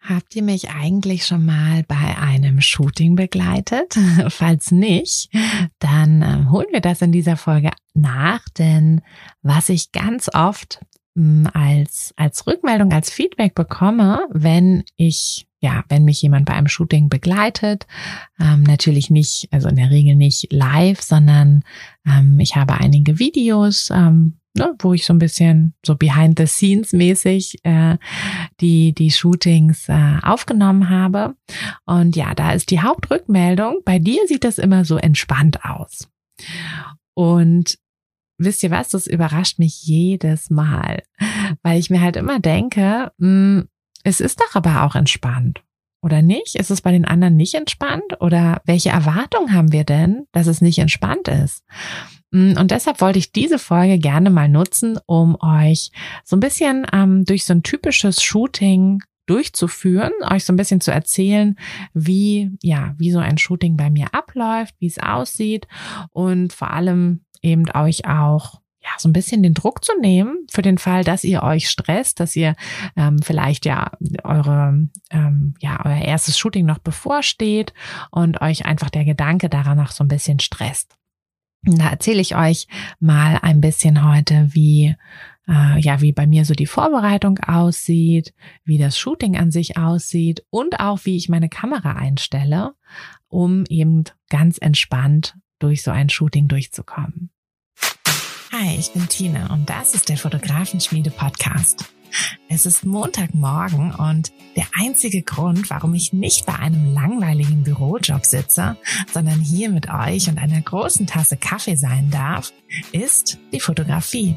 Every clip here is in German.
Habt ihr mich eigentlich schon mal bei einem Shooting begleitet? Falls nicht, dann äh, holen wir das in dieser Folge nach, denn was ich ganz oft hm, als, als Rückmeldung, als Feedback bekomme, wenn ich ja, wenn mich jemand bei einem Shooting begleitet, ähm, natürlich nicht, also in der Regel nicht live, sondern ähm, ich habe einige Videos, ähm, ne, wo ich so ein bisschen so behind the scenes mäßig äh, die die Shootings äh, aufgenommen habe. Und ja, da ist die Hauptrückmeldung. Bei dir sieht das immer so entspannt aus. Und wisst ihr was? Das überrascht mich jedes Mal, weil ich mir halt immer denke, mh, hm, es ist doch aber auch entspannt. Oder nicht? Ist es bei den anderen nicht entspannt? Oder welche Erwartung haben wir denn, dass es nicht entspannt ist? Mm, und deshalb wollte ich diese Folge gerne mal nutzen, um euch so ein bisschen ähm, durch so ein typisches Shooting durchzuführen, euch so ein bisschen zu erzählen, wie, ja, wie so ein Shooting bei mir abläuft, wie es aussieht und vor allem eben euch auch ja, so ein bisschen den Druck zu nehmen für den Fall, dass ihr euch stresst, dass ihr ähm, vielleicht ja eure, ähm, ja, euer erstes Shooting noch bevorsteht und euch einfach der Gedanke daran noch so ein bisschen stresst. Da erzähle ich euch mal ein bisschen heute, wie äh, ja, wie bei mir so die Vorbereitung aussieht, wie das Shooting an sich aussieht und auch wie ich meine Kamera einstelle, um eben ganz entspannt durch so ein Shooting durchzukommen. Hi, ich bin Tina und das ist der Fotografenschmiede Podcast. Es ist Montagmorgen und der einzige Grund, warum ich nicht bei einem langweiligen Bürojob sitze, sondern hier mit euch und einer großen Tasse Kaffee sein darf, ist die Fotografie.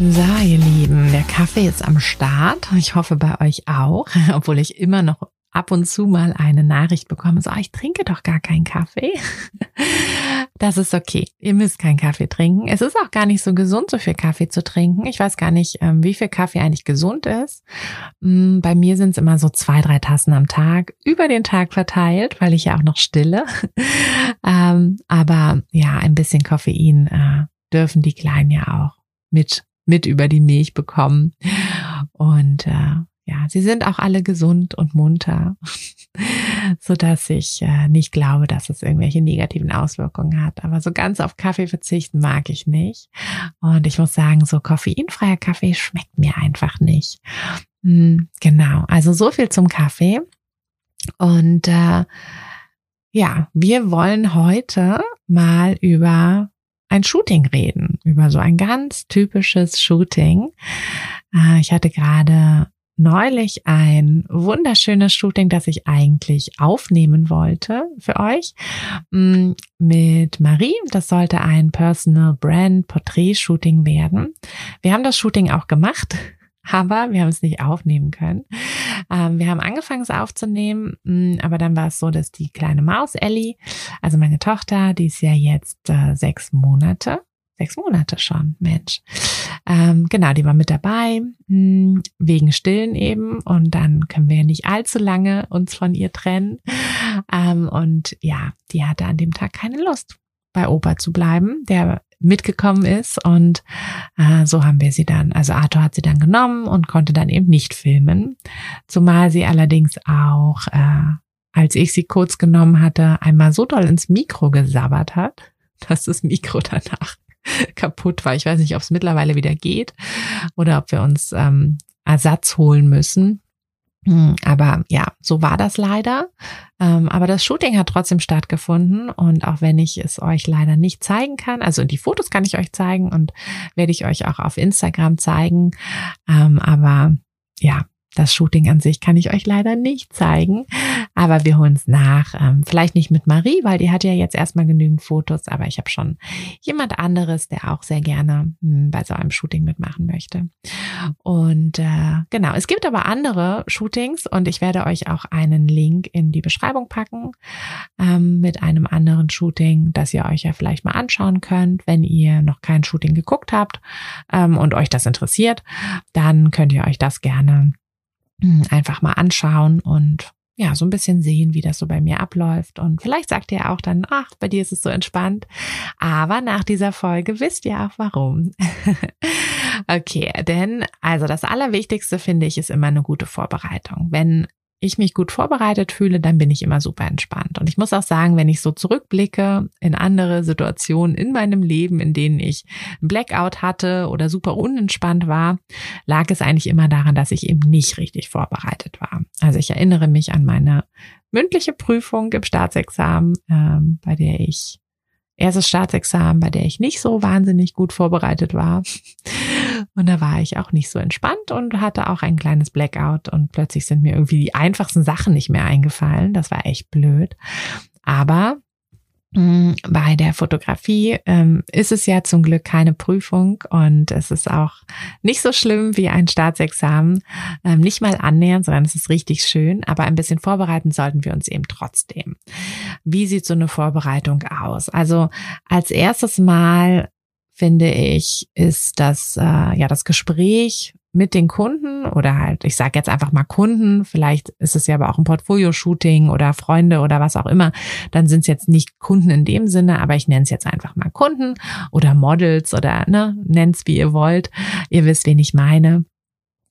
So, ihr Lieben, der Kaffee ist am Start. Ich hoffe bei euch auch, obwohl ich immer noch ab und zu mal eine Nachricht bekomme, so, ah, ich trinke doch gar keinen Kaffee. Das ist okay. Ihr müsst keinen Kaffee trinken. Es ist auch gar nicht so gesund, so viel Kaffee zu trinken. Ich weiß gar nicht, ähm, wie viel Kaffee eigentlich gesund ist. Mm, bei mir sind es immer so zwei, drei Tassen am Tag, über den Tag verteilt, weil ich ja auch noch stille. Ähm, aber ja, ein bisschen Koffein äh, dürfen die Kleinen ja auch mit mit über die Milch bekommen. Und äh, ja, sie sind auch alle gesund und munter, so dass ich äh, nicht glaube, dass es irgendwelche negativen Auswirkungen hat. Aber so ganz auf Kaffee verzichten mag ich nicht. Und ich muss sagen, so koffeinfreier Kaffee schmeckt mir einfach nicht. Hm, genau, also so viel zum Kaffee. Und äh, ja, wir wollen heute mal über ein Shooting reden, über so ein ganz typisches Shooting. Äh, ich hatte gerade neulich ein wunderschönes Shooting, das ich eigentlich aufnehmen wollte für euch mm, mit Marie. Das sollte ein Personal Brand Portrait Shooting werden. Wir haben das Shooting auch gemacht. Aber wir haben es nicht aufnehmen können. Ähm, wir haben angefangen, es aufzunehmen, mm, aber dann war es so, dass die kleine Maus Ellie, also meine Tochter, die ist ja jetzt äh, sechs Monate, sechs Monate schon, Mensch. Ähm, genau, die war mit dabei, mm, wegen Stillen eben. Und dann können wir ja nicht allzu lange uns von ihr trennen. Ähm, und ja, die hatte an dem Tag keine Lust, bei Opa zu bleiben. Der mitgekommen ist. Und äh, so haben wir sie dann, also Arthur hat sie dann genommen und konnte dann eben nicht filmen. Zumal sie allerdings auch, äh, als ich sie kurz genommen hatte, einmal so doll ins Mikro gesabbert hat, dass das Mikro danach kaputt war. Ich weiß nicht, ob es mittlerweile wieder geht oder ob wir uns ähm, Ersatz holen müssen. Hm, aber ja, so war das leider. Ähm, aber das Shooting hat trotzdem stattgefunden und auch wenn ich es euch leider nicht zeigen kann, also die Fotos kann ich euch zeigen und werde ich euch auch auf Instagram zeigen. Ähm, aber ja, das Shooting an sich kann ich euch leider nicht zeigen, aber wir holen es nach. Ähm, vielleicht nicht mit Marie, weil die hat ja jetzt erstmal genügend Fotos, aber ich habe schon jemand anderes, der auch sehr gerne hm, bei so einem Shooting mitmachen möchte. Und äh, genau, es gibt aber andere Shootings und ich werde euch auch einen Link in die Beschreibung packen ähm, mit einem anderen Shooting, das ihr euch ja vielleicht mal anschauen könnt, wenn ihr noch kein Shooting geguckt habt ähm, und euch das interessiert, dann könnt ihr euch das gerne einfach mal anschauen und ja, so ein bisschen sehen, wie das so bei mir abläuft. Und vielleicht sagt ihr auch dann, ach, bei dir ist es so entspannt. Aber nach dieser Folge wisst ihr auch warum. okay, denn also das Allerwichtigste finde ich ist immer eine gute Vorbereitung. Wenn ich mich gut vorbereitet fühle, dann bin ich immer super entspannt. Und ich muss auch sagen, wenn ich so zurückblicke in andere Situationen in meinem Leben, in denen ich ein Blackout hatte oder super unentspannt war, lag es eigentlich immer daran, dass ich eben nicht richtig vorbereitet war. Also ich erinnere mich an meine mündliche Prüfung im Staatsexamen, ähm, bei der ich erstes Staatsexamen, bei der ich nicht so wahnsinnig gut vorbereitet war. Und da war ich auch nicht so entspannt und hatte auch ein kleines Blackout und plötzlich sind mir irgendwie die einfachsten Sachen nicht mehr eingefallen. Das war echt blöd. Aber Mm, bei der Fotografie ähm, ist es ja zum Glück keine Prüfung und es ist auch nicht so schlimm wie ein Staatsexamen. Ähm, nicht mal annähernd, sondern es ist richtig schön, aber ein bisschen vorbereiten sollten wir uns eben trotzdem. Wie sieht so eine Vorbereitung aus? Also als erstes Mal finde ich, ist das äh, ja das Gespräch mit den Kunden oder halt, ich sage jetzt einfach mal Kunden, vielleicht ist es ja aber auch ein Portfolio-Shooting oder Freunde oder was auch immer, dann sind es jetzt nicht Kunden in dem Sinne, aber ich nenne es jetzt einfach mal Kunden oder Models oder ne, nennt es wie ihr wollt. Ihr wisst, wen ich meine.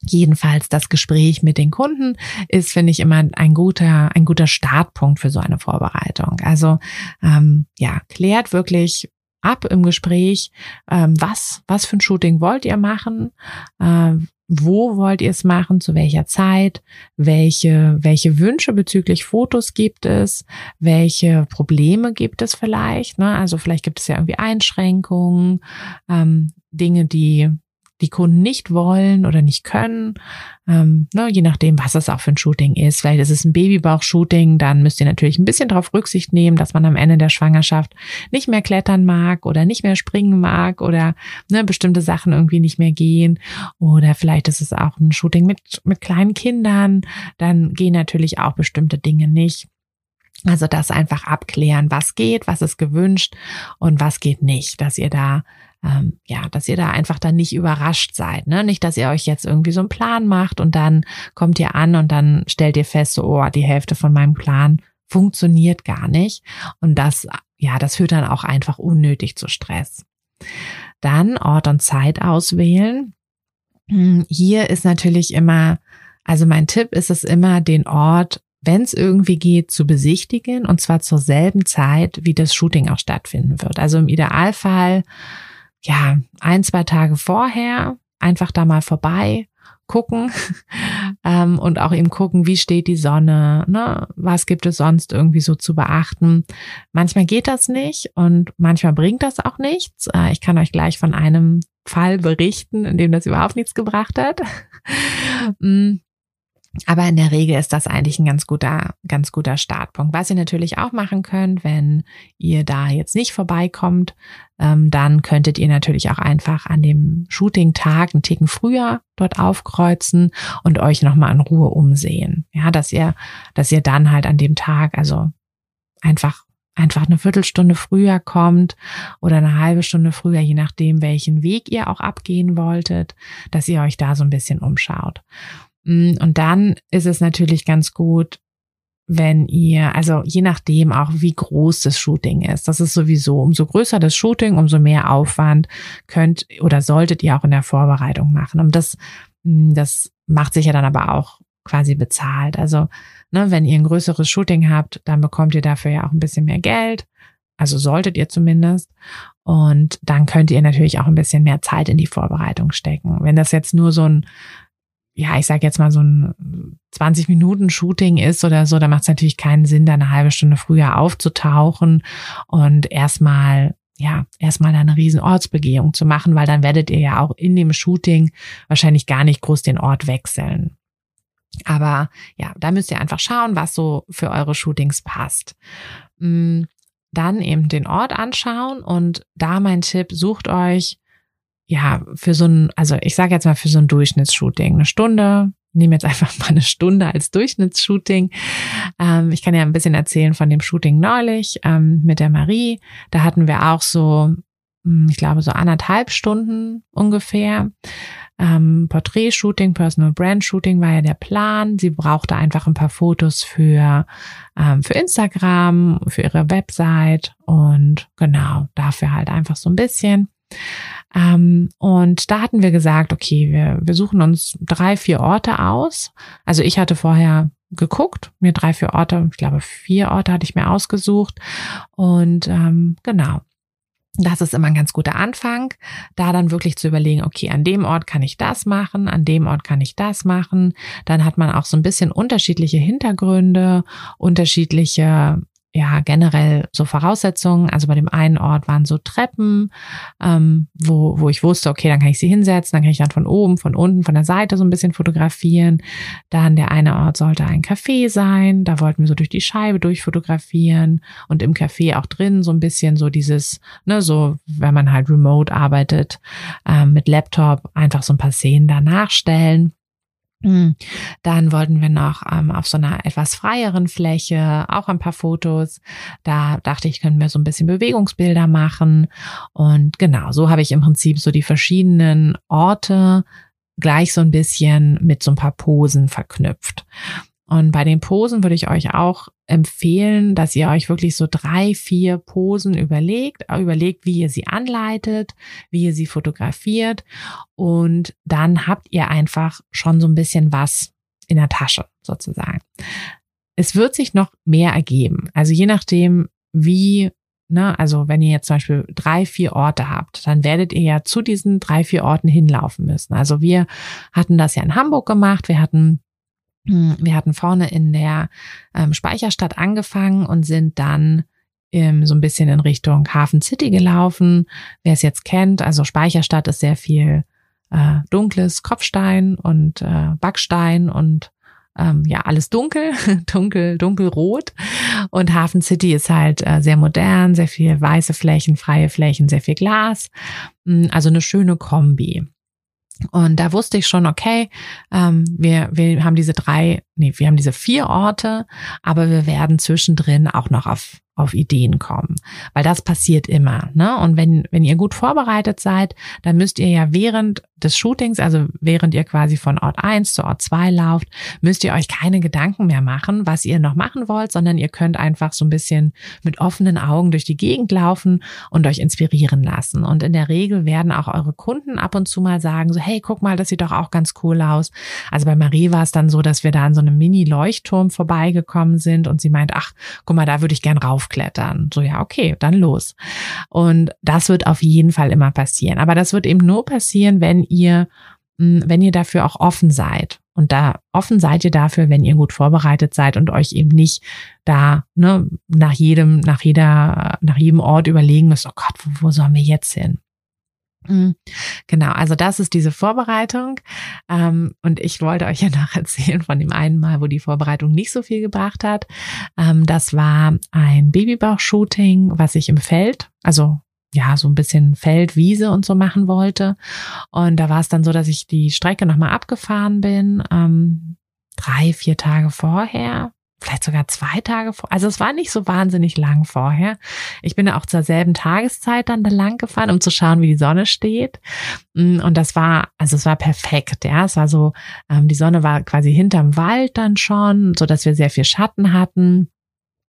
Jedenfalls das Gespräch mit den Kunden ist, finde ich, immer ein guter, ein guter Startpunkt für so eine Vorbereitung. Also ähm, ja, klärt wirklich ab im Gespräch, ähm, was, was für ein Shooting wollt ihr machen, äh, wo wollt ihr es machen, zu welcher Zeit, welche, welche Wünsche bezüglich Fotos gibt es, welche Probleme gibt es vielleicht, ne? also vielleicht gibt es ja irgendwie Einschränkungen, ähm, Dinge, die die Kunden nicht wollen oder nicht können, ähm, ne, je nachdem, was es auch für ein Shooting ist. Vielleicht ist es ein Babybauch-Shooting, dann müsst ihr natürlich ein bisschen darauf Rücksicht nehmen, dass man am Ende der Schwangerschaft nicht mehr klettern mag oder nicht mehr springen mag oder ne, bestimmte Sachen irgendwie nicht mehr gehen. Oder vielleicht ist es auch ein Shooting mit, mit kleinen Kindern, dann gehen natürlich auch bestimmte Dinge nicht. Also das einfach abklären, was geht, was ist gewünscht und was geht nicht, dass ihr da ähm, ja, dass ihr da einfach dann nicht überrascht seid, ne? Nicht, dass ihr euch jetzt irgendwie so einen Plan macht und dann kommt ihr an und dann stellt ihr fest, so, oh, die Hälfte von meinem Plan funktioniert gar nicht. Und das, ja, das führt dann auch einfach unnötig zu Stress. Dann Ort und Zeit auswählen. Hm, hier ist natürlich immer, also mein Tipp ist es immer, den Ort wenn es irgendwie geht, zu besichtigen und zwar zur selben Zeit, wie das Shooting auch stattfinden wird. Also im Idealfall ja, ein, zwei Tage vorher einfach da mal vorbei gucken ähm, und auch eben gucken, wie steht die Sonne, ne? was gibt es sonst irgendwie so zu beachten. Manchmal geht das nicht und manchmal bringt das auch nichts. Äh, ich kann euch gleich von einem Fall berichten, in dem das überhaupt nichts gebracht hat. Aber in der Regel ist das eigentlich ein ganz guter, ganz guter Startpunkt. Was ihr natürlich auch machen könnt, wenn ihr da jetzt nicht vorbeikommt, ähm, dann könntet ihr natürlich auch einfach an dem Shooting-Tag einen Ticken früher dort aufkreuzen und euch nochmal in Ruhe umsehen. Ja, dass ihr, dass ihr dann halt an dem Tag, also einfach einfach eine Viertelstunde früher kommt oder eine halbe Stunde früher, je nachdem, welchen Weg ihr auch abgehen wolltet, dass ihr euch da so ein bisschen umschaut. Mm, und dann ist es natürlich ganz gut, wenn ihr, also je nachdem auch, wie groß das Shooting ist. Das ist sowieso, umso größer das Shooting, umso mehr Aufwand könnt oder solltet ihr auch in der Vorbereitung machen. Und das, mm, das macht sich ja dann aber auch quasi bezahlt. Also, ne, wenn ihr ein größeres Shooting habt, dann bekommt ihr dafür ja auch ein bisschen mehr Geld. Also solltet ihr zumindest. Und dann könnt ihr natürlich auch ein bisschen mehr Zeit in die Vorbereitung stecken. Wenn das jetzt nur so ein ja, ich sage jetzt mal so ein 20 Minuten Shooting ist oder so, da macht es natürlich keinen Sinn, da eine halbe Stunde früher aufzutauchen und erstmal ja, erstmal eine riesen Ortsbegehung zu machen, weil dann werdet ihr ja auch in dem Shooting wahrscheinlich gar nicht groß den Ort wechseln. Aber ja, da müsst ihr einfach schauen, was so für eure Shootings passt. Mm, dann eben den Ort anschauen und da mein Tipp, sucht euch ja, für so ein, also ich sage jetzt mal für so ein Durchschnittsshooting, eine Stunde, nehme jetzt einfach mal eine Stunde als Durchschnittsshooting. Ähm, ich kann ja ein bisschen erzählen von dem Shooting neulich ähm, mit der Marie. Da hatten wir auch so, hm, ich glaube, so anderthalb Stunden ungefähr. Ähm, Porträt-Shooting, Personal Brand-Shooting war ja der Plan. Sie brauchte einfach ein paar Fotos für, ähm, für Instagram, für ihre Website und genau, dafür halt einfach so ein bisschen. Ähm, und da hatten wir gesagt, okay, wir, wir suchen uns drei, vier Orte aus. Also ich hatte vorher geguckt, mir drei, vier Orte, ich glaube vier Orte hatte ich mir ausgesucht. Und ähm, genau, das ist immer ein ganz guter Anfang, da dann wirklich zu überlegen, okay, an dem Ort kann ich das machen, an dem Ort kann ich das machen. Dann hat man auch so ein bisschen unterschiedliche Hintergründe, unterschiedliche ja generell so Voraussetzungen. Also bei dem einen Ort waren so Treppen, ähm, wo, wo ich wusste, okay, dann kann ich sie hinsetzen, dann kann ich dann von oben, von unten, von der Seite so ein bisschen fotografieren. Dann der eine Ort sollte ein Café sein, da wollten wir so durch die Scheibe durchfotografieren und im Café auch drin so ein bisschen so dieses, ne, so wenn man halt remote arbeitet, ähm, mit Laptop einfach so ein paar Szenen da nachstellen. Hm. Dann wollten wir noch ähm, auf so einer etwas freieren Fläche auch ein paar Fotos. Da dachte ich, können wir so ein bisschen Bewegungsbilder machen. Und genau, so habe ich im Prinzip so die verschiedenen Orte gleich so ein bisschen mit so ein paar Posen verknüpft. Und bei den Posen würde ich euch auch empfehlen, dass ihr euch wirklich so drei, vier Posen überlegt, überlegt, wie ihr sie anleitet, wie ihr sie fotografiert und dann habt ihr einfach schon so ein bisschen was in der Tasche sozusagen. Es wird sich noch mehr ergeben. Also je nachdem, wie Ne, also wenn ihr jetzt zum Beispiel drei, vier Orte habt, dann werdet ihr ja zu diesen drei, vier Orten hinlaufen müssen. Also wir hatten das ja in Hamburg gemacht. Wir hatten wir hatten vorne in der ähm, Speicherstadt angefangen und sind dann ähm, so ein bisschen in Richtung Hafen City gelaufen. Wer es jetzt kennt, also Speicherstadt ist sehr viel äh, dunkles Kopfstein und äh, Backstein und ähm, ja alles dunkel, dunkel, dunkelrot. Und Hafen City ist halt äh, sehr modern, sehr viel weiße Flächen, freie Flächen, sehr viel Glas. Hm, also eine schöne Kombi. Und da wusste ich schon, okay, ähm, wir, wir haben diese drei, nee, wir haben diese vier Orte, aber wir werden zwischendrin auch noch auf auf Ideen kommen, weil das passiert immer. Ne? Und wenn, wenn ihr gut vorbereitet seid, dann müsst ihr ja während des Shootings, also während ihr quasi von Ort 1 zu Ort 2 lauft, müsst ihr euch keine Gedanken mehr machen, was ihr noch machen wollt, sondern ihr könnt einfach so ein bisschen mit offenen Augen durch die Gegend laufen und euch inspirieren lassen. Und in der Regel werden auch eure Kunden ab und zu mal sagen, so, hey, guck mal, das sieht doch auch ganz cool aus. Also bei Marie war es dann so, dass wir da an so einem Mini-Leuchtturm vorbeigekommen sind und sie meint, ach, guck mal, da würde ich gern rauf raufklettern. So, ja, okay, dann los. Und das wird auf jeden Fall immer passieren. Aber das wird eben nur passieren, wenn ihr, hm, wenn ihr dafür auch offen seid. Und da offen seid ihr dafür, wenn ihr gut vorbereitet seid und euch eben nicht da ne, nach jedem, nach jeder, nach jedem Ort überlegen müsst, oh Gott, wo, wo sollen wir jetzt hin? Mhm. Genau, also das ist diese Vorbereitung. Ähm, und ich wollte euch ja noch erzählen von dem einen Mal, wo die Vorbereitung nicht so viel gebracht hat. Ähm, das war ein Babybauch-Shooting, was ich im Feld, also ja, so ein bisschen Feld, Wiese und so machen wollte. Und da war es dann so, dass ich die Strecke nochmal abgefahren bin, ähm, drei, vier Tage vorher vielleicht sogar zwei Tage vor. Also es war nicht so wahnsinnig lang vorher. Ich bin auch zur selben Tageszeit dann da lang gefahren, um zu schauen, wie die Sonne steht. Mm, und das war, also es war perfekt, ja. Es war so, ähm, die Sonne war quasi hinterm Wald dann schon, so dass wir sehr viel Schatten hatten.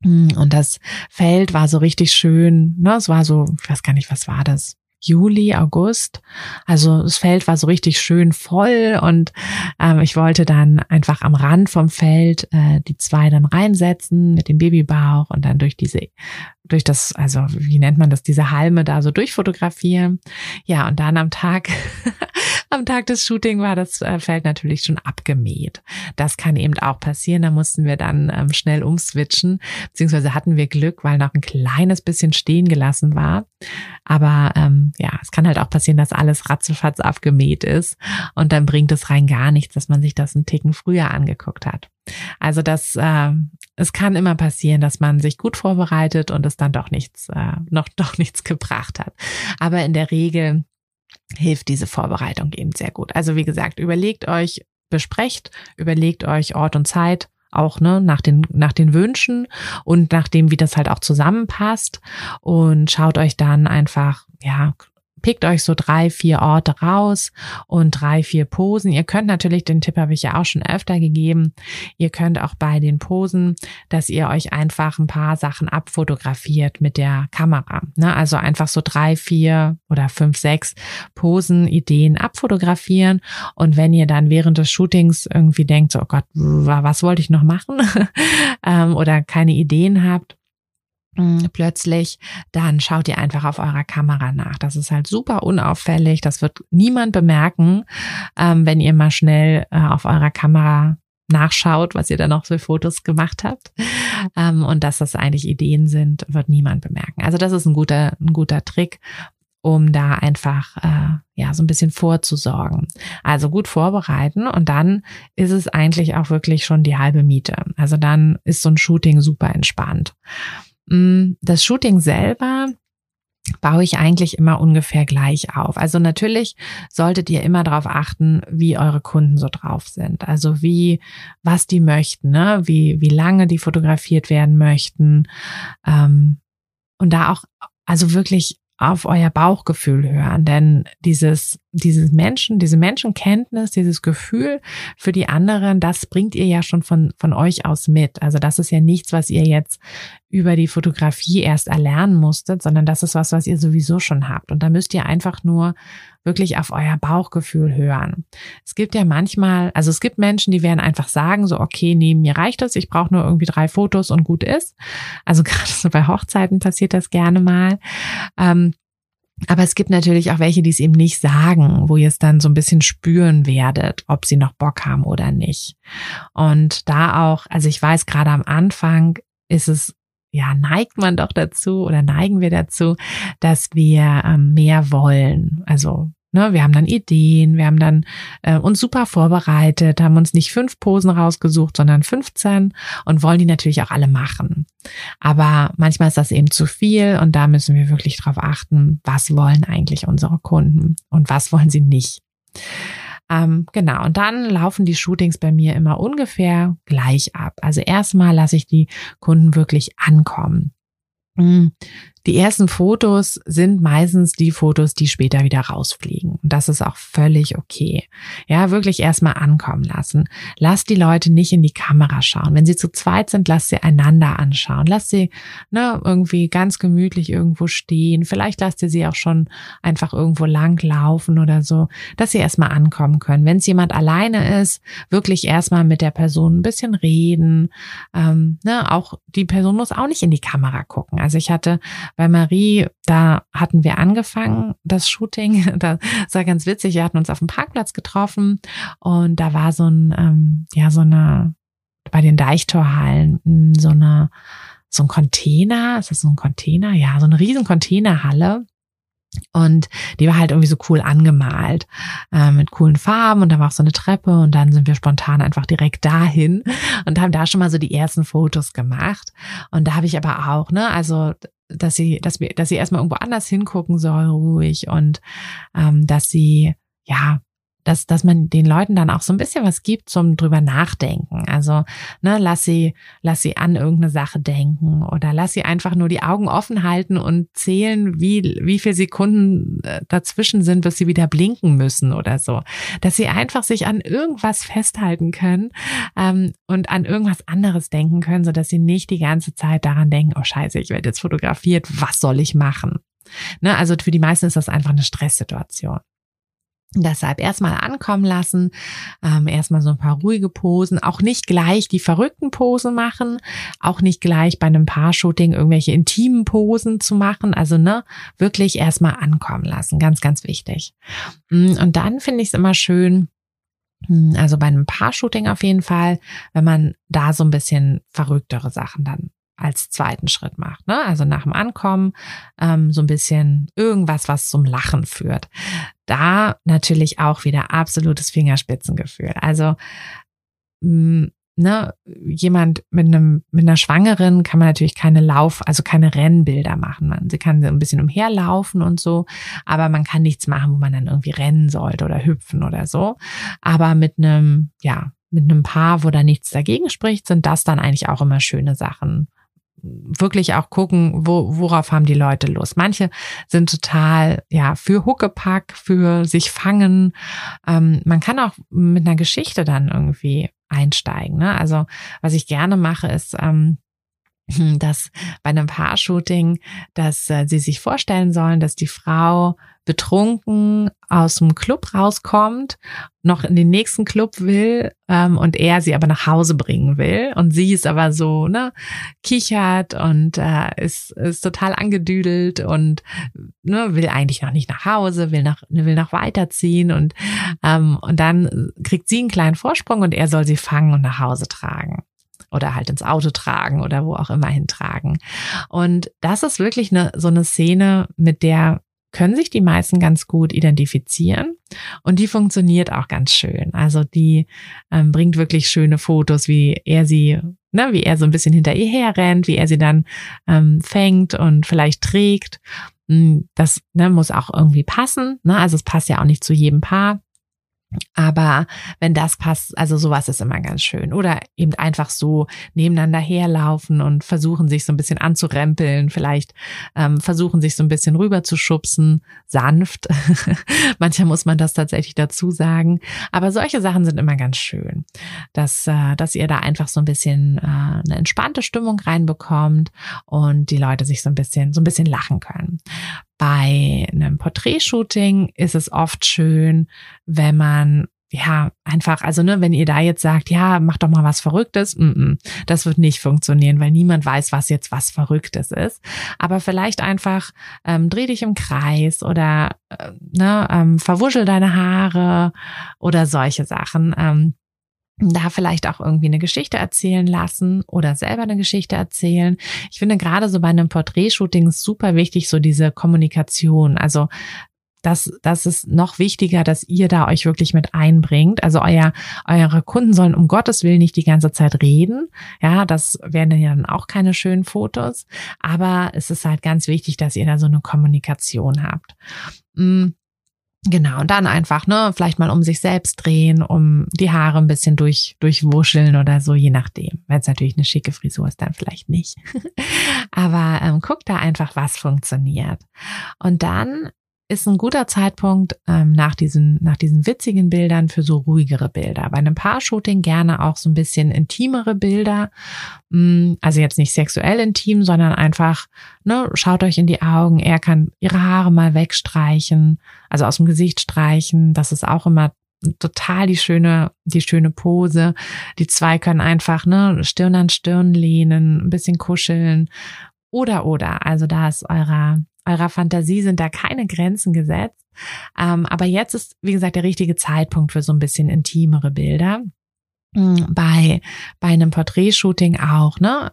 Mm, und das Feld war so richtig schön, ne? Es war so, ich weiß gar nicht, was war das? Juli, August. Also das Feld war so richtig schön voll und ähm, ich wollte dann einfach am Rand vom Feld äh, die zwei dann reinsetzen mit dem Babybauch und dann durch diese, durch das, also wie nennt man das, diese Halme da so durchfotografieren. Ja, und dann am Tag Am Tag des Shooting war das äh, Feld natürlich schon abgemäht. Das kann eben auch passieren. Da mussten wir dann ähm, schnell umswitchen, beziehungsweise hatten wir Glück, weil noch ein kleines bisschen stehen gelassen war. Aber ähm, ja, es kann halt auch passieren, dass alles ratzefatz abgemäht ist und dann bringt es rein gar nichts, dass man sich das einen Ticken früher angeguckt hat. Also das, äh, es kann immer passieren, dass man sich gut vorbereitet und es dann doch nichts, äh, noch doch nichts gebracht hat. Aber in der Regel hilft diese Vorbereitung eben sehr gut. Also wie gesagt, überlegt euch, besprecht, überlegt euch Ort und Zeit, auch ne, nach den nach den Wünschen und nach dem, wie das halt auch zusammenpasst und schaut euch dann einfach ja pickt euch so drei, vier Orte raus und drei, vier Posen. Ihr könnt natürlich, den Tipp habe ich ja auch schon öfter gegeben, ihr könnt auch bei den Posen, dass ihr euch einfach ein paar Sachen abfotografiert mit der Kamera. Ne? Also einfach so drei, vier oder fünf, sechs Posen, Ideen abfotografieren. Und wenn ihr dann während des Shootings irgendwie denkt, so, oh Gott, was wollte ich noch machen? Ähm, oder keine Ideen habt, plötzlich, dann schaut ihr einfach auf eurer Kamera nach. Das ist halt super unauffällig. Das wird niemand bemerken, ähm, wenn ihr mal schnell äh, auf eurer Kamera nachschaut, was ihr da noch für Fotos gemacht habt. Ähm, und dass das eigentlich Ideen sind, wird niemand bemerken. Also das ist ein guter, ein guter Trick, um da einfach äh, ja so ein bisschen vorzusorgen. Also gut vorbereiten und dann ist es eigentlich auch wirklich schon die halbe Miete. Also dann ist so ein Shooting super entspannt. Mm, das Shooting selber baue ich eigentlich immer ungefähr gleich auf. Also natürlich solltet ihr immer darauf achten, wie eure Kunden so drauf sind. Also wie, was die möchten, ne? wie, wie lange die fotografiert werden möchten. Ähm, und da auch, also wirklich auf euer Bauchgefühl hören, denn dieses, dieses Menschen, diese Menschenkenntnis, dieses Gefühl für die anderen, das bringt ihr ja schon von, von euch aus mit. Also das ist ja nichts, was ihr jetzt über die Fotografie erst erlernen musstet, sondern das ist was, was ihr sowieso schon habt. Und da müsst ihr einfach nur wirklich auf euer Bauchgefühl hören. Es gibt ja manchmal, also es gibt Menschen, die werden einfach sagen, so, okay, neben mir reicht es, ich brauche nur irgendwie drei Fotos und gut ist. Also gerade so bei Hochzeiten passiert das gerne mal. Ähm, aber es gibt natürlich auch welche, die es eben nicht sagen, wo ihr es dann so ein bisschen spüren werdet, ob sie noch Bock haben oder nicht. Und da auch, also ich weiß, gerade am Anfang ist es ja, neigt man doch dazu oder neigen wir dazu, dass wir ähm, mehr wollen. Also Ne, wir haben dann Ideen, wir haben dann äh, uns super vorbereitet, haben uns nicht fünf Posen rausgesucht, sondern 15 und wollen die natürlich auch alle machen. Aber manchmal ist das eben zu viel und da müssen wir wirklich drauf achten, was wollen eigentlich unsere Kunden und was wollen sie nicht. Ähm, genau, und dann laufen die Shootings bei mir immer ungefähr gleich ab. Also erstmal lasse ich die Kunden wirklich ankommen. Die ersten Fotos sind meistens die Fotos, die später wieder rausfliegen. Und das ist auch völlig okay. Ja, wirklich erstmal ankommen lassen. Lass die Leute nicht in die Kamera schauen. Wenn sie zu zweit sind, lass sie einander anschauen. Lass sie ne, irgendwie ganz gemütlich irgendwo stehen. Vielleicht lasst ihr sie auch schon einfach irgendwo lang laufen oder so, dass sie erstmal ankommen können. Wenn es jemand alleine ist, wirklich erstmal mit der Person ein bisschen reden. Ähm, ne, auch die Person muss auch nicht in die Kamera gucken. Also ich hatte bei Marie, da hatten wir angefangen, das Shooting. Das war ganz witzig. Wir hatten uns auf dem Parkplatz getroffen und da war so ein, ähm, ja, so eine, bei den Deichtorhallen, hm, so eine, so ein Container. Ist das so ein Container? Ja, so eine riesen Containerhalle Und die war halt irgendwie so cool angemalt äh, mit coolen Farben und da war auch so eine Treppe und dann sind wir spontan einfach direkt dahin und haben da schon mal so die ersten Fotos gemacht. Und da habe ich aber auch, ne, also dass sie, dass wir, dass sie erstmal irgendwo anders hingucken soll, ruhig und ähm, dass sie ja dass, dass man den Leuten dann auch so ein bisschen was gibt zum drüber nachdenken. Also, ne, lass sie, lass sie an irgendeine Sache denken oder lass sie einfach nur die Augen offen halten und zählen, wie, wie viele Sekunden äh, dazwischen sind, bis sie wieder blinken müssen oder so. Dass sie einfach sich an irgendwas festhalten können ähm, und an irgendwas anderes denken können, so dass sie nicht die ganze Zeit daran denken, oh scheiße, ich werde jetzt fotografiert, was soll ich machen? Ne, also für die meisten ist das einfach eine Stresssituation. Deshalb erstmal ankommen lassen, ähm, erstmal so ein paar ruhige Posen, auch nicht gleich die verrückten Posen machen, auch nicht gleich bei einem Paar-Shooting irgendwelche intimen Posen zu machen, also ne, wirklich erstmal ankommen lassen, ganz, ganz wichtig. Mm, und dann finde ich es immer schön, mm, also bei einem Paar-Shooting auf jeden Fall, wenn man da so ein bisschen verrücktere Sachen dann als zweiten Schritt macht. Ne? Also nach dem Ankommen ähm, so ein bisschen irgendwas, was zum Lachen führt. Da natürlich auch wieder absolutes Fingerspitzengefühl. Also mh, mm, ne, jemand mit einem mit einer Schwangeren kann man natürlich keine Lauf, also keine Rennbilder machen. Man, sie kann ein bisschen umherlaufen und so, aber man kann nichts machen, wo man dann irgendwie rennen sollte oder hüpfen oder so. Aber mit einem, ja, mit einem Paar, wo da nichts dagegen spricht, sind das dann eigentlich auch immer schöne Sachen wirklich auch gucken, wo, worauf haben die Leute Lust. Manche sind total, ja, für Huckepack, für sich fangen. Ähm, man kann auch mit einer Geschichte dann irgendwie einsteigen. Ne? Also was ich gerne mache, ist, ähm, dass bei einem Paar-Shooting, dass äh, sie sich vorstellen sollen, dass die Frau betrunken aus dem Club rauskommt, noch in den nächsten Club will ähm, und er sie aber nach Hause bringen will. Und sie ist aber so ne kichert und äh, ist ist total angedüdelt und ne, will eigentlich noch nicht nach Hause, will nach will noch weiterziehen. Und ähm, und dann kriegt sie einen kleinen Vorsprung und er soll sie fangen und nach Hause tragen oder halt ins Auto tragen oder wo auch immer hintragen. Und das ist wirklich eine, so eine Szene, mit der können sich die meisten ganz gut identifizieren und die funktioniert auch ganz schön. Also die ähm, bringt wirklich schöne Fotos, wie er sie, ne, wie er so ein bisschen hinter ihr herrennt, wie er sie dann ähm, fängt und vielleicht trägt. Hm, das ne, muss auch irgendwie passen. Ne? Also es passt ja auch nicht zu jedem Paar. Aber wenn das passt, also sowas ist immer ganz schön. Oder eben einfach so nebeneinander herlaufen und versuchen, sich so ein bisschen anzurempeln, vielleicht ähm, versuchen, sich so ein bisschen rüber zu schubsen, sanft. Manchmal muss man das tatsächlich dazu sagen. Aber solche Sachen sind immer ganz schön, dass, äh, dass ihr da einfach so ein bisschen äh, eine entspannte Stimmung reinbekommt und die Leute sich so ein bisschen, so ein bisschen lachen können. Bei einem Porträtshooting ist es oft schön, wenn man ja, einfach, also ne, wenn ihr da jetzt sagt, ja, mach doch mal was Verrücktes, mm -mm, das wird nicht funktionieren, weil niemand weiß, was jetzt was Verrücktes ist. Aber vielleicht einfach ähm, dreh dich im Kreis oder äh, ne, ähm, verwuschel deine Haare oder solche Sachen. Ähm, da vielleicht auch irgendwie eine Geschichte erzählen lassen oder selber eine Geschichte erzählen. Ich finde gerade so bei einem Porträtshooting super wichtig, so diese Kommunikation. Also das, das ist noch wichtiger, dass ihr da euch wirklich mit einbringt. Also euer, eure Kunden sollen um Gottes Willen nicht die ganze Zeit reden. Ja, das wären ja dann auch keine schönen Fotos. Aber es ist halt ganz wichtig, dass ihr da so eine Kommunikation habt. Genau, und dann einfach, ne, vielleicht mal um sich selbst drehen, um die Haare ein bisschen durch, durchwuscheln oder so, je nachdem. Wenn es natürlich eine schicke Frisur ist, dann vielleicht nicht. Aber ähm, guck da einfach, was funktioniert. Und dann ist ein guter Zeitpunkt ähm, nach diesen nach diesen witzigen Bildern für so ruhigere Bilder. Bei einem Paar-Shooting gerne auch so ein bisschen intimere Bilder, mm, also jetzt nicht sexuell intim, sondern einfach ne, schaut euch in die Augen. Er kann ihre Haare mal wegstreichen, also aus dem Gesicht streichen. Das ist auch immer total die schöne, die schöne Pose. Die zwei können einfach ne, Stirn an Stirn lehnen, ein bisschen kuscheln oder oder. Also da ist eurer eurer Fantasie sind da keine Grenzen gesetzt. Ähm, aber jetzt ist, wie gesagt, der richtige Zeitpunkt für so ein bisschen intimere Bilder. Hm, bei, bei einem Porträtshooting auch, ne?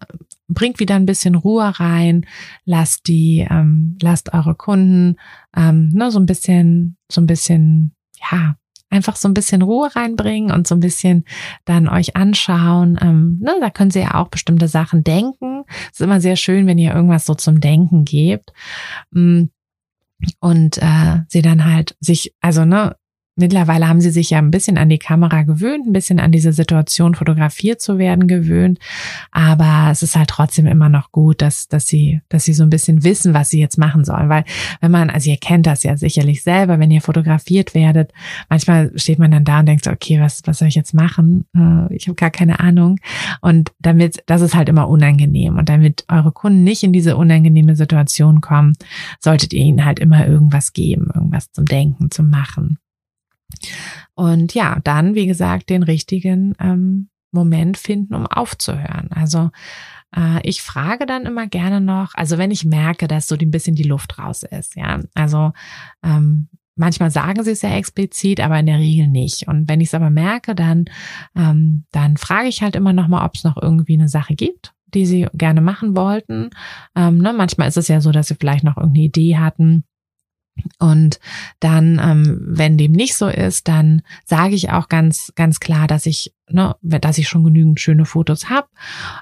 bringt wieder ein bisschen Ruhe rein, lasst die, ähm, lasst eure Kunden ähm, ne, so ein bisschen, so ein bisschen, ja, einfach so ein bisschen Ruhe reinbringen und so ein bisschen dann euch anschauen. Ähm, ne, da können sie ja auch bestimmte Sachen denken. Es ist immer sehr schön, wenn ihr irgendwas so zum Denken gebt. Mm, und äh, sie dann halt sich, also ne, Mittlerweile haben sie sich ja ein bisschen an die Kamera gewöhnt, ein bisschen an diese Situation fotografiert zu werden gewöhnt. Aber es ist halt trotzdem immer noch gut, dass, dass sie, dass sie so ein bisschen wissen, was sie jetzt machen sollen. Weil wenn man, also ihr kennt das ja sicherlich selber, wenn ihr fotografiert werdet, manchmal steht man dann da und denkt okay, was, was soll ich jetzt machen? Äh, ich habe gar keine Ahnung. Und damit, das ist halt immer unangenehm. Und damit eure Kunden nicht in diese unangenehme Situation kommen, solltet ihr ihnen halt immer irgendwas geben, irgendwas zum Denken, zum Machen. Und ja, dann, wie gesagt, den richtigen ähm, Moment finden, um aufzuhören. Also äh, ich frage dann immer gerne noch, also wenn ich merke, dass so ein bisschen die Luft raus ist, ja, also ähm, Manchmal sagen sie es ja explizit, aber in der Regel nicht. Und wenn ich es aber merke, dann, ähm, dann frage ich halt immer noch mal, ob es noch irgendwie eine Sache gibt, die sie gerne machen wollten. Ähm, ne, manchmal ist es ja so, dass sie vielleicht noch irgendeine Idee hatten, und dann, ähm, wenn dem nicht so ist, dann sage ich auch ganz, ganz klar, dass ich, ne, dass ich schon genügend schöne Fotos habe.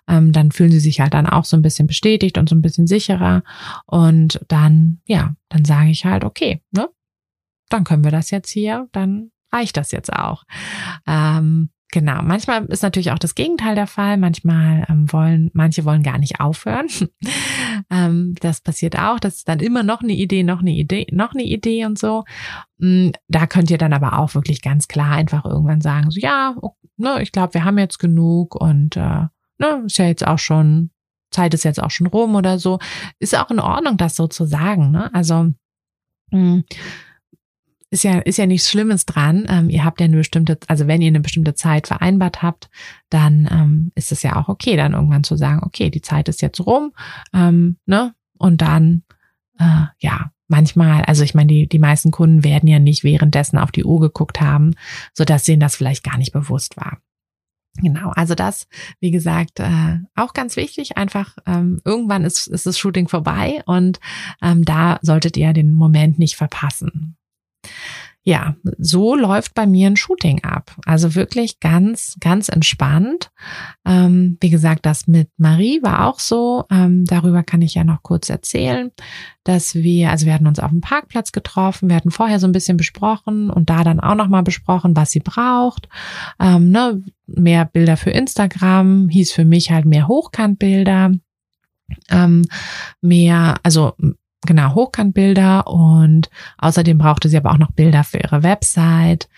Ähm, dann fühlen sie sich halt dann auch so ein bisschen bestätigt und so ein bisschen sicherer. Und dann, ja, dann sage ich halt, okay, ne, dann können wir das jetzt hier, dann reicht das jetzt auch. Ähm, Genau, manchmal ist natürlich auch das Gegenteil der Fall. Manchmal ähm, wollen, manche wollen gar nicht aufhören. ähm, das passiert auch. Das ist dann immer noch eine Idee, noch eine Idee, noch eine Idee und so. Mm, da könnt ihr dann aber auch wirklich ganz klar einfach irgendwann sagen, so ja, ne, ich glaube, wir haben jetzt genug und äh, ne, ist ja jetzt auch schon, Zeit ist jetzt auch schon rum oder so. Ist auch in Ordnung, das so zu sagen. Ne? Also mh, mm, ist ja, ist ja nichts Schlimmes dran. Ähm, ihr habt ja eine bestimmte, also wenn ihr eine bestimmte Zeit vereinbart habt, dann ähm, ist es ja auch okay, dann irgendwann zu sagen, okay, die Zeit ist jetzt rum, ähm, ne? Und dann, äh, ja, manchmal, also ich meine, die, die meisten Kunden werden ja nicht währenddessen auf die Uhr geguckt haben, so dass denen das vielleicht gar nicht bewusst war. Genau, also das, wie gesagt, äh, auch ganz wichtig. Einfach ähm, irgendwann ist, ist das Shooting vorbei und ähm, da solltet ihr den Moment nicht verpassen ja, so läuft bei mir ein Shooting ab. Also wirklich ganz, ganz entspannt. Ähm, wie gesagt, das mit Marie war auch so. Ähm, darüber kann ich ja noch kurz erzählen, dass wir, also wir hatten uns auf dem Parkplatz getroffen, wir hatten vorher so ein bisschen besprochen und da dann auch nochmal besprochen, was sie braucht. Ähm, ne, mehr Bilder für Instagram, hieß für mich halt mehr Hochkantbilder. Ähm, mehr, also genau, Hochkantbilder und außerdem brauchte sie aber auch noch Bilder für ihre Website,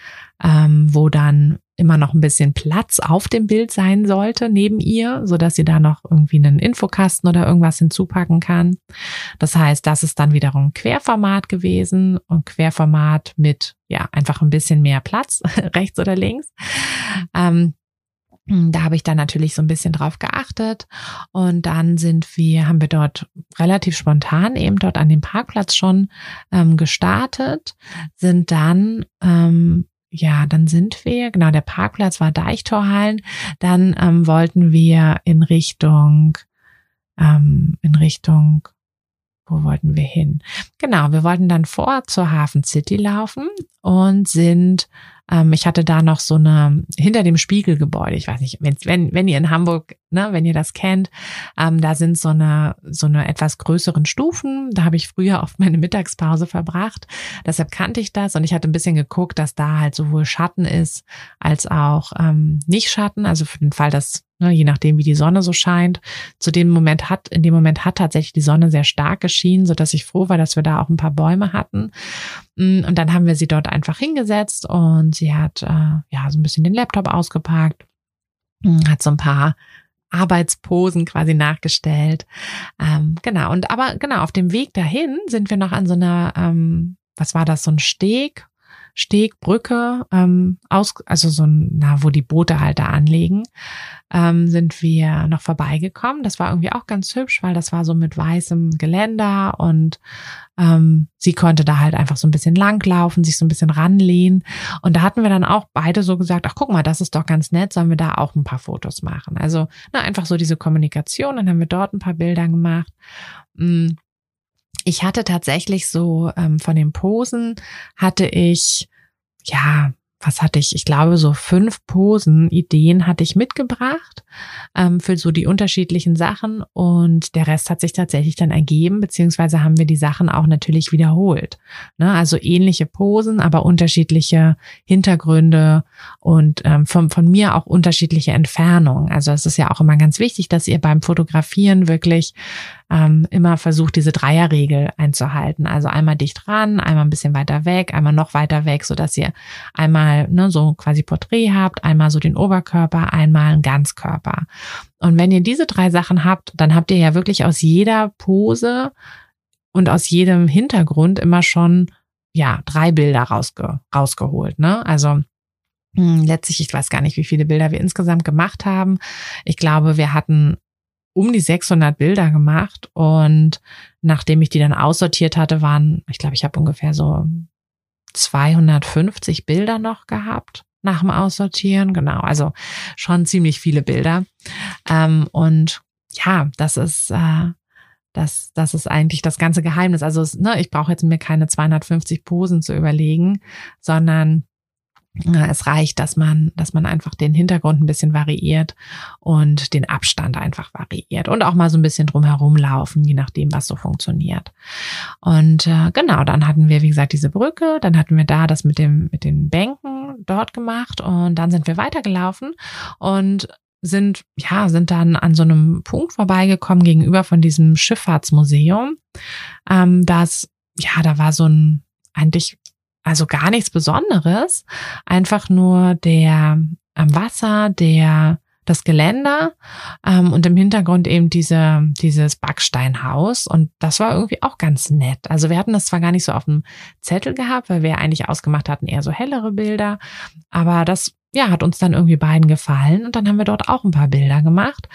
ähm, wo dann immer noch ein bisschen Platz auf dem Bild sein sollte neben ihr, so dass sie da noch irgendwie einen Infokasten oder irgendwas hinzupacken kann. Das heißt, das ist dann wiederum Querformat gewesen und Querformat mit ja einfach ein bisschen mehr Platz rechts oder links. Ähm, hm, da habe ich dann natürlich so ein bisschen drauf geachtet. Und dann sind wir, haben wir dort relativ spontan eben dort an dem Parkplatz schon ähm, gestartet, sind dann ähm, ja, dann sind wir, genau, der Parkplatz war Deichtorhallen, dann ähm, wollten wir in Richtung, ähm, in Richtung, wo wollten wir hin? Genau, wir wollten dann vor zur Hafen City laufen und sind ähm, ich hatte da noch so eine, hinter dem Spiegelgebäude, ich weiß nicht, wenn, wenn, wenn ihr in Hamburg, ne, wenn ihr das kennt, ähm, da sind so eine, so eine etwas größeren Stufen. Da habe ich früher oft meine Mittagspause verbracht. Deshalb kannte ich das und ich hatte ein bisschen geguckt, dass da halt sowohl Schatten ist als auch ähm, nicht Schatten. Also für den Fall, dass ne, je nachdem, wie die Sonne so scheint. Zu dem Moment hat, in dem Moment hat tatsächlich die Sonne sehr stark geschienen, so dass ich froh war, dass wir da auch ein paar Bäume hatten. Mm, und dann haben wir sie dort einfach hingesetzt und sie hat äh, ja so ein bisschen den Laptop ausgepackt, mm, hat so ein paar Arbeitsposen quasi nachgestellt. Ähm, genau, und aber genau, auf dem Weg dahin sind wir noch an so einer, ähm, was war das, so ein Steg Steg, Brücke, ähm, aus, also so na, wo die Boote halt da anlegen, ähm, sind wir noch vorbeigekommen. Das war irgendwie auch ganz hübsch, weil das war so mit weißem Geländer und ähm, sie konnte da halt einfach so ein bisschen langlaufen, sich so ein bisschen ranlehnen. Und da hatten wir dann auch beide so gesagt, ach guck mal, das ist doch ganz nett, sollen wir da auch ein paar Fotos machen. Also na, einfach so diese Kommunikation, dann haben wir dort ein paar Bilder gemacht. Mm. Ich hatte tatsächlich so ähm, von den Posen hatte ich ja was hatte ich? Ich glaube, so fünf Posen, Ideen hatte ich mitgebracht ähm, für so die unterschiedlichen Sachen und der Rest hat sich tatsächlich dann ergeben, beziehungsweise haben wir die Sachen auch natürlich wiederholt. Ne? Also ähnliche Posen, aber unterschiedliche Hintergründe und ähm, von, von mir auch unterschiedliche Entfernungen. Also es ist ja auch immer ganz wichtig, dass ihr beim Fotografieren wirklich ähm, immer versucht, diese Dreierregel einzuhalten. Also einmal dicht dran, einmal ein bisschen weiter weg, einmal noch weiter weg, so dass ihr einmal ne, so quasi Porträt habt, einmal so den Oberkörper, einmal ein Ganzkörper. Und wenn ihr diese drei Sachen habt, dann habt ihr ja wirklich aus jeder Pose und aus jedem Hintergrund immer schon ja drei Bilder rausge rausgeholt. Ne? Also hm, letztlich, ich weiß gar nicht, wie viele Bilder wir insgesamt gemacht haben. Ich glaube, wir hatten um die 600 Bilder gemacht und nachdem ich die dann aussortiert hatte, waren, ich glaube, ich habe ungefähr so 250 Bilder noch gehabt nach dem Aussortieren. Genau, also schon ziemlich viele Bilder. Ähm, und ja, das ist äh, das, das ist eigentlich das ganze Geheimnis. Also ne, ich brauche jetzt mir keine 250 Posen zu überlegen, sondern es reicht, dass man, dass man einfach den Hintergrund ein bisschen variiert und den Abstand einfach variiert und auch mal so ein bisschen drumherum laufen, je nachdem, was so funktioniert. Und äh, genau, dann hatten wir, wie gesagt, diese Brücke, dann hatten wir da das mit dem, mit den Bänken dort gemacht und dann sind wir weitergelaufen und sind, ja, sind dann an so einem Punkt vorbeigekommen gegenüber von diesem Schifffahrtsmuseum. Ähm, das, ja, da war so ein, eigentlich also gar nichts Besonderes, einfach nur der am Wasser, der das Geländer ähm, und im Hintergrund eben diese, dieses Backsteinhaus. Und das war irgendwie auch ganz nett. Also wir hatten das zwar gar nicht so auf dem Zettel gehabt, weil wir eigentlich ausgemacht hatten, eher so hellere Bilder. Aber das ja, hat uns dann irgendwie beiden gefallen. Und dann haben wir dort auch ein paar Bilder gemacht,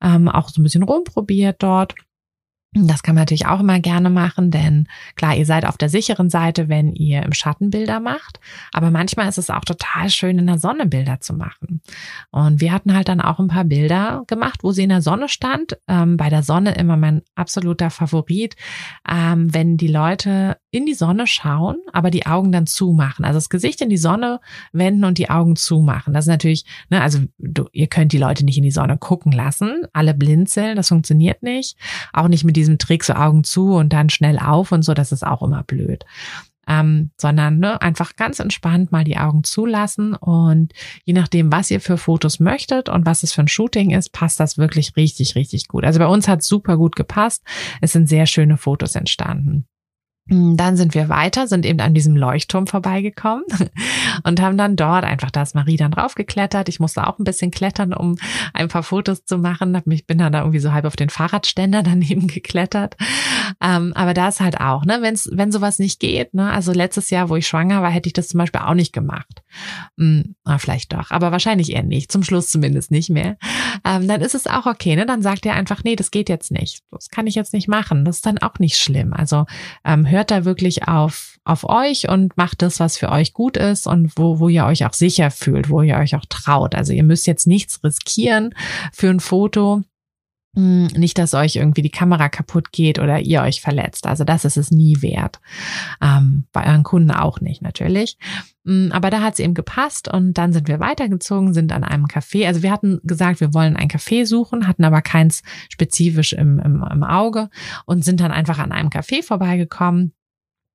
ähm, auch so ein bisschen rumprobiert dort. Das kann man natürlich auch immer gerne machen, denn klar, ihr seid auf der sicheren Seite, wenn ihr im Schatten Bilder macht. Aber manchmal ist es auch total schön, in der Sonne Bilder zu machen. Und wir hatten halt dann auch ein paar Bilder gemacht, wo sie in der Sonne stand. Ähm, bei der Sonne immer mein absoluter Favorit, ähm, wenn die Leute in die Sonne schauen, aber die Augen dann zumachen. Also das Gesicht in die Sonne wenden und die Augen zumachen. Das ist natürlich, ne, also du, ihr könnt die Leute nicht in die Sonne gucken lassen. Alle blinzeln, das funktioniert nicht. Auch nicht mit diesem Trick so Augen zu und dann schnell auf und so, das ist auch immer blöd. Ähm, sondern ne, einfach ganz entspannt mal die Augen zulassen und je nachdem, was ihr für Fotos möchtet und was es für ein Shooting ist, passt das wirklich richtig, richtig gut. Also bei uns hat super gut gepasst. Es sind sehr schöne Fotos entstanden. Hm, dann sind wir weiter, sind eben an diesem Leuchtturm vorbeigekommen und haben dann dort einfach, da ist Marie dann draufgeklettert. Ich musste auch ein bisschen klettern, um ein paar Fotos zu machen. Ich bin dann da irgendwie so halb auf den Fahrradständer daneben geklettert. Ähm, aber da ist halt auch, ne, wenn's, wenn sowas nicht geht, ne, also letztes Jahr, wo ich schwanger war, hätte ich das zum Beispiel auch nicht gemacht. Hm, na, vielleicht doch, aber wahrscheinlich eher nicht. Zum Schluss zumindest nicht mehr. Ähm, dann ist es auch okay, ne? Dann sagt ihr einfach, nee, das geht jetzt nicht. Das kann ich jetzt nicht machen. Das ist dann auch nicht schlimm. Also ähm, hört da wirklich auf, auf euch und macht das, was für euch gut ist und wo, wo ihr euch auch sicher fühlt, wo ihr euch auch traut. Also ihr müsst jetzt nichts riskieren für ein Foto. Hm, nicht, dass euch irgendwie die Kamera kaputt geht oder ihr euch verletzt. Also das ist es nie wert. Ähm, bei euren Kunden auch nicht, natürlich. Hm, aber da hat es eben gepasst und dann sind wir weitergezogen, sind an einem Café. Also wir hatten gesagt, wir wollen ein Café suchen, hatten aber keins spezifisch im, im, im Auge und sind dann einfach an einem Café vorbeigekommen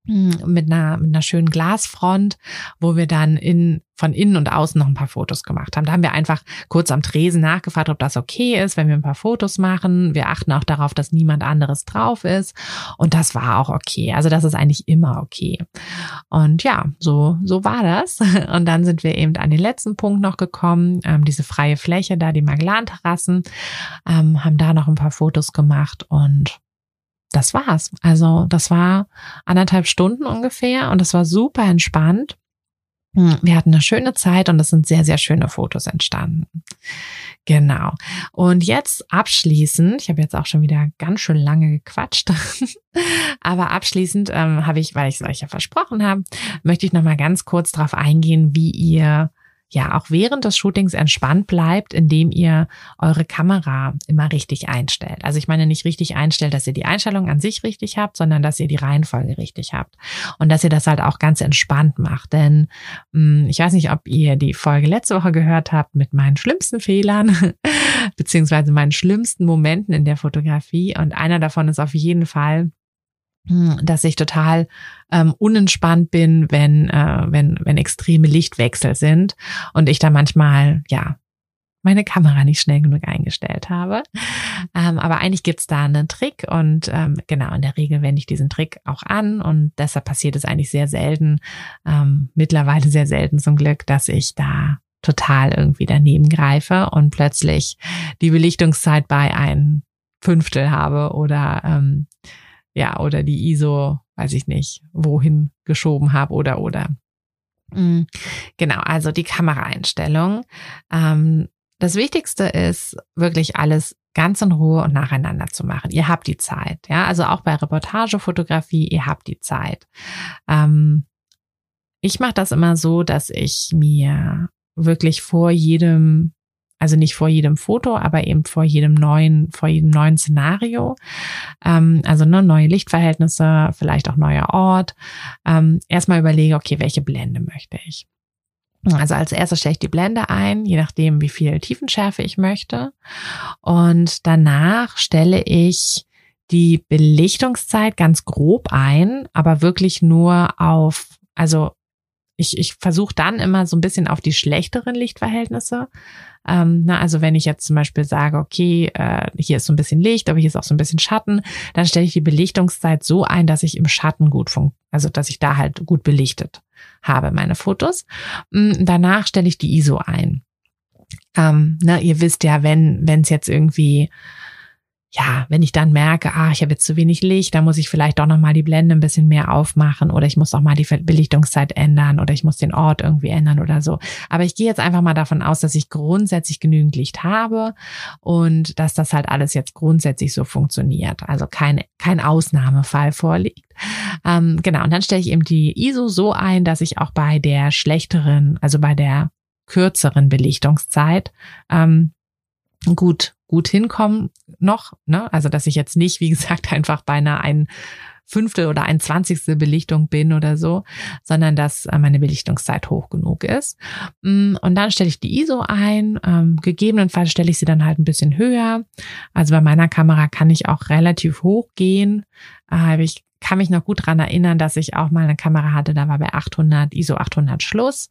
mit einer, mit einer schönen Glasfront, wo wir dann in, von innen und außen noch ein paar Fotos gemacht haben. Da haben wir einfach kurz am Tresen nachgefragt, ob das okay ist, wenn wir ein paar Fotos machen. Wir achten auch darauf, dass niemand anderes drauf ist. Und das war auch okay. Also das ist eigentlich immer okay. Und ja, so, so war das. Und dann sind wir eben an den letzten Punkt noch gekommen, ähm, diese freie Fläche da, die Magellan-Terrassen, ähm, haben da noch ein paar Fotos gemacht und das war's. Also das war anderthalb Stunden ungefähr und das war super entspannt. hm, wir hatten eine schöne Zeit und es sind sehr, sehr schöne Fotos entstanden. Genau. Und jetzt abschließend, ich habe jetzt auch schon wieder ganz schön lange gequatscht, aber abschließend ähm, habe ich, weil ich es euch ja versprochen habe, möchte ich nochmal ganz kurz darauf eingehen, wie ihr ja auch während des Shootings entspannt bleibt, indem ihr eure Kamera immer richtig einstellt. Also ich meine nicht richtig einstellt, dass ihr die Einstellung an sich richtig habt, sondern dass ihr die Reihenfolge richtig habt und dass ihr das halt auch ganz entspannt macht. Denn mh, hm, ich weiß nicht, ob ihr die Folge letzte Woche gehört habt mit meinen schlimmsten Fehlern beziehungsweise meinen schlimmsten Momenten in der Fotografie und einer davon ist auf jeden Fall dass ich total ähm, unentspannt bin, wenn, äh, wenn, wenn extreme Lichtwechsel sind und ich da manchmal, ja, meine Kamera nicht schnell genug eingestellt habe. Ähm, aber eigentlich gibt's da einen Trick und ähm, genau, in der Regel wende ich diesen Trick auch an und deshalb passiert es eigentlich sehr selten, ähm, mittlerweile sehr selten zum Glück, dass ich da total irgendwie daneben greife und plötzlich die Belichtungszeit bei ein Fünftel habe oder ähm, ja, oder die ISO, weiß ich nicht, wohin geschoben habe oder oder. Mm, genau, also die Kameraeinstellung. Ähm, das Wichtigste ist wirklich alles ganz in Ruhe und nacheinander zu machen. Ihr habt die Zeit, ja, also auch bei Reportagefotografie, ihr habt die Zeit. Ähm, ich mache das immer so, dass ich mir wirklich vor jedem also nicht vor jedem Foto, aber eben vor jedem neuen, vor jedem neuen Szenario. Ähm, also ne, neue Lichtverhältnisse, vielleicht auch neuer Ort. Ähm, erstmal überlege, okay, welche Blende möchte ich? Also als erstes stelle ich die Blende ein, je nachdem, wie viel Tiefenschärfe ich möchte. Und danach stelle ich die Belichtungszeit ganz grob ein, aber wirklich nur auf, also ich, ich versuche dann immer so ein bisschen auf die schlechteren Lichtverhältnisse ähm, na, also wenn ich jetzt zum Beispiel sage, okay, äh, hier ist so ein bisschen Licht, aber hier ist auch so ein bisschen Schatten, dann stelle ich die Belichtungszeit so ein, dass ich im Schatten gut fun also dass ich da halt gut belichtet habe, meine Fotos. Mm, danach stelle ich die ISO ein. Ähm, ne, ihr wisst ja, wenn es jetzt irgendwie ja, wenn ich dann merke, ah, ich habe jetzt zu wenig Licht, dann muss ich vielleicht doch nochmal die Blende ein bisschen mehr aufmachen oder ich muss auch mal die Belichtungszeit ändern oder ich muss den Ort irgendwie ändern oder so. Aber ich gehe jetzt einfach mal davon aus, dass ich grundsätzlich genügend Licht habe und dass das halt alles jetzt grundsätzlich so funktioniert. Also kein, kein Ausnahmefall vorliegt. Ähm, genau, und dann stelle ich eben die ISO so ein, dass ich auch bei der schlechteren, also bei der kürzeren Belichtungszeit ähm, gut gut hinkommen noch. Ne? Also dass ich jetzt nicht, wie gesagt, einfach beinahe ein Fünftel oder ein Zwanzigstel Belichtung bin oder so, sondern dass äh, meine Belichtungszeit hoch genug ist. Mm, und dann stelle ich die ISO ein. Ähm, gegebenenfalls stelle ich sie dann halt ein bisschen höher. Also bei meiner Kamera kann ich auch relativ hoch gehen. Äh, ich kann mich noch gut dran erinnern, dass ich auch mal eine Kamera hatte, da war bei 800, ISO 800 Schluss.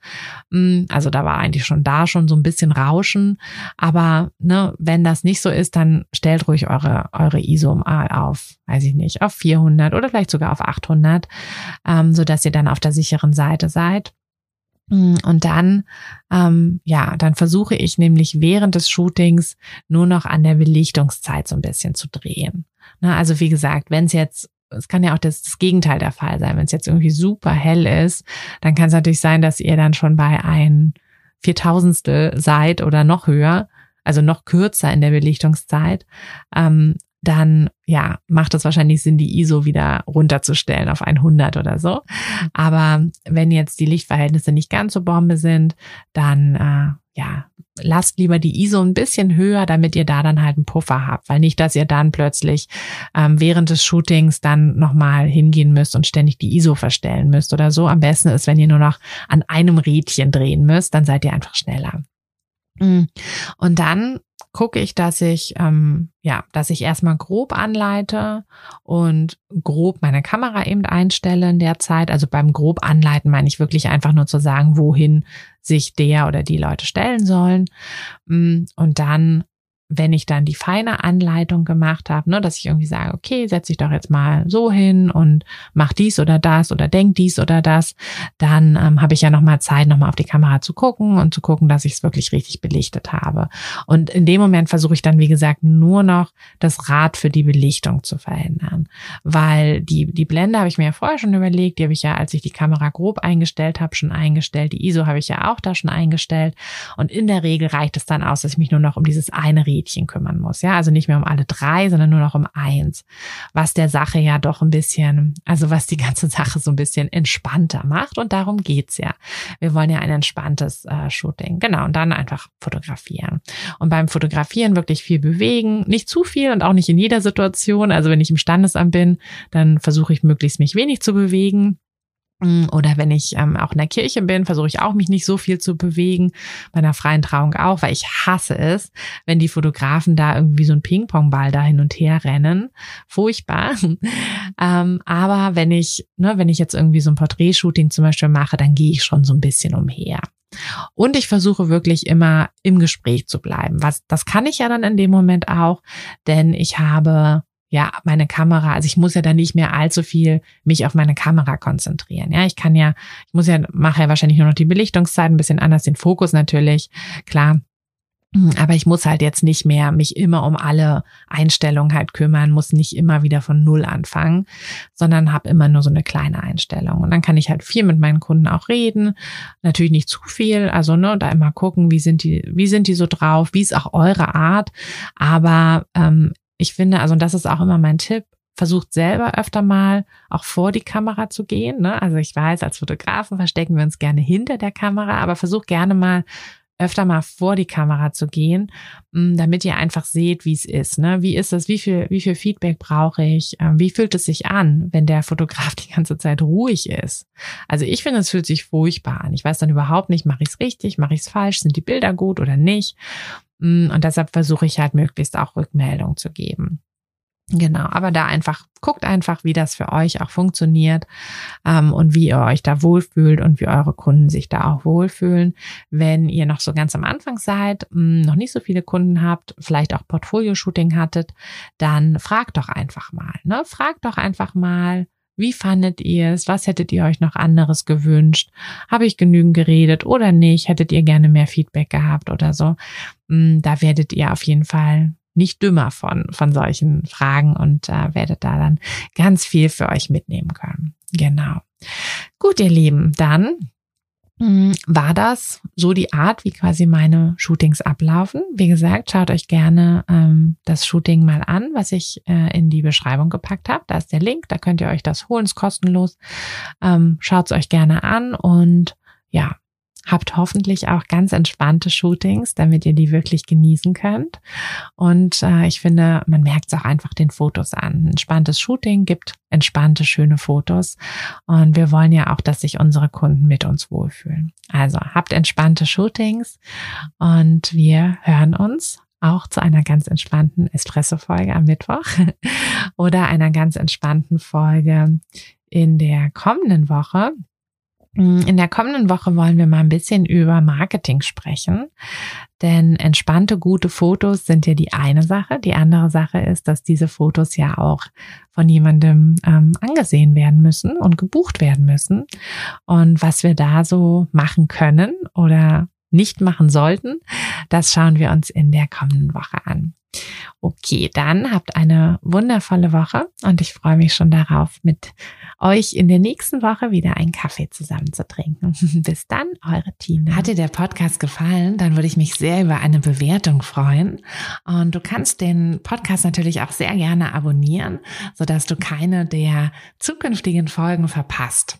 Mm, also da war eigentlich schon da schon so ein bisschen Rauschen. Aber ne, wenn das nicht so ist, dann stellt ruhig eure, eure ISO mal auf, weiß ich nicht, auf 400 oder vielleicht sogar auf 800, ähm, so dass ihr dann auf der sicheren Seite seid. Mm, und dann, ähm, ja, dann versuche ich nämlich während des Shootings nur noch an der Belichtungszeit so ein bisschen zu drehen. Na, also wie gesagt, wenn es jetzt es kann ja auch das, das Gegenteil der Fall sein. Wenn es jetzt irgendwie super hell ist, dann kann es natürlich sein, dass ihr dann schon bei ein Viertausendstel seid oder noch höher, also noch kürzer in der Belichtungszeit. Ähm, dann ja, macht es wahrscheinlich Sinn, die ISO wieder runterzustellen auf 100 oder so. Aber wenn jetzt die Lichtverhältnisse nicht ganz so Bombe sind, dann äh, ja, lasst lieber die ISO ein bisschen höher, damit ihr da dann halt einen Puffer habt, weil nicht, dass ihr dann plötzlich ähm, während des Shootings dann nochmal hingehen müsst und ständig die ISO verstellen müsst oder so. Am besten ist, wenn ihr nur noch an einem Rädchen drehen müsst, dann seid ihr einfach schneller. Mm. Und dann gucke ich, dass ich ähm, ja, dass ich erstmal grob anleite und grob meine Kamera eben einstelle in der Zeit. Also beim grob anleiten meine ich wirklich einfach nur zu sagen, wohin sich der oder die Leute stellen sollen. Mm, und dann wenn ich dann die feine Anleitung gemacht habe, ne, dass ich irgendwie sage, okay, setz dich doch jetzt mal so hin und mach dies oder das oder denk dies oder das, dann ähm, habe ich ja nochmal Zeit, nochmal auf die Kamera zu gucken und zu gucken, dass ich es wirklich richtig belichtet habe. Und in dem Moment versuche ich dann, wie gesagt, nur noch das Rad für die Belichtung zu verändern. Weil die, die Blende habe ich mir ja vorher schon überlegt, die habe ich ja, als ich die Kamera grob eingestellt habe, schon eingestellt. Die ISO habe ich ja auch da schon eingestellt. Und in der Regel reicht es dann aus, dass ich mich nur noch um dieses eine Rädchen kümmern muss. Ja, also nicht mehr um alle drei, sondern nur noch um eins. Was der Sache ja doch ein bisschen, also was die ganze Sache so ein bisschen entspannter macht. Und darum geht's ja. Wir wollen ja ein entspanntes äh, Shooting. Genau. Und dann einfach fotografieren. Und beim Fotografieren wirklich viel bewegen. Nicht zu viel und auch nicht in jeder Situation. Also wenn ich im Standesamt bin, dann versuche ich möglichst mich wenig zu bewegen. Mm, oder wenn ich ähm, auch in der Kirche bin, versuche ich auch mich nicht so viel zu bewegen. Bei einer freien Trauung auch, weil ich hasse es, wenn die Fotografen da irgendwie so ein Ping-Pong-Ball da hin und her rennen. Furchtbar. ähm, aber wenn ich, ne, wenn ich jetzt irgendwie so ein Porträtshooting zum Beispiel mache, dann gehe ich schon so ein bisschen umher. Und ich versuche wirklich immer im Gespräch zu bleiben. Was, das kann ich ja dann in dem Moment auch, denn ich habe ja, meine Kamera, also ich muss ja dann nicht mehr allzu viel mich auf meine Kamera konzentrieren. Ja, ich kann ja, ich muss ja, mache ja wahrscheinlich nur noch die Belichtungszeit, ein bisschen anders den Fokus natürlich, klar. Aber ich muss halt jetzt nicht mehr mich immer um alle Einstellungen halt kümmern, muss nicht immer wieder von Null anfangen, sondern habe immer nur so eine kleine Einstellung. Und dann kann ich halt viel mit meinen Kunden auch reden. Natürlich nicht zu viel, also ne, da immer gucken, wie sind die, wie sind die so drauf, wie ist auch eure Art. Aber ähm, ich finde, also und das ist auch immer mein Tipp, versucht selber öfter mal auch vor die Kamera zu gehen. Ne? Also ich weiß, als Fotografen verstecken wir uns gerne hinter der Kamera, aber versucht gerne mal öfter mal vor die Kamera zu gehen, mm, damit ihr einfach seht, wie es ist. Ne? Wie ist es? Wie viel, wie viel Feedback brauche ich? Ähm, wie fühlt es sich an, wenn der Fotograf die ganze Zeit ruhig ist? Also ich finde, es fühlt sich furchtbar an. Ich weiß dann überhaupt nicht, mache ich es richtig, mache ich es falsch, sind die Bilder gut oder nicht? Und deshalb versuche ich halt möglichst auch Rückmeldung zu geben. Genau, aber da einfach, guckt einfach, wie das für euch auch funktioniert ähm, und wie ihr euch da wohlfühlt und wie eure Kunden sich da auch wohlfühlen. Wenn ihr noch so ganz am Anfang seid, mh, noch nicht so viele Kunden habt, vielleicht auch Portfolio-Shooting hattet, dann fragt doch einfach mal. Ne? Fragt doch einfach mal, wie fandet ihr es? Was hättet ihr euch noch anderes gewünscht? Habe ich genügend geredet oder nicht? Hättet ihr gerne mehr Feedback gehabt oder so? Mm, da werdet ihr auf jeden Fall nicht dümmer von, von solchen Fragen und äh, werdet da dann ganz viel für euch mitnehmen können. Genau. Gut, ihr Lieben, dann war das so die Art, wie quasi meine Shootings ablaufen. Wie gesagt, schaut euch gerne ähm, das Shooting mal an, was ich äh, in die Beschreibung gepackt habe. Da ist der Link, da könnt ihr euch das holen, ist kostenlos. Ähm, schaut es euch gerne an und ja, Habt hoffentlich auch ganz entspannte Shootings, damit ihr die wirklich genießen könnt. Und äh, ich finde, man merkt es auch einfach den Fotos an. Entspanntes Shooting gibt entspannte, schöne Fotos. Und wir wollen ja auch, dass sich unsere Kunden mit uns wohlfühlen. Also habt entspannte Shootings und wir hören uns auch zu einer ganz entspannten Espresso-Folge am Mittwoch oder einer ganz entspannten Folge in der kommenden Woche. Mm, in der kommenden Woche wollen wir mal ein bisschen über Marketing sprechen, denn entspannte, gute Fotos sind ja die eine Sache. Die andere Sache ist, dass diese Fotos ja auch von jemandem ähm, angesehen werden müssen und gebucht werden müssen. Und was wir da so machen können oder nicht machen sollten, das schauen wir uns in der kommenden Woche an. Okay, dann habt eine wundervolle Woche und ich freue mich schon darauf, mit euch in der nächsten Woche wieder einen Kaffee zusammen zu trinken. Bis dann, eure Tina. Hat dir der Podcast gefallen? Dann würde ich mich sehr über eine Bewertung freuen. Und du kannst den Podcast natürlich auch sehr gerne abonnieren, sodass du keine der zukünftigen Folgen verpasst.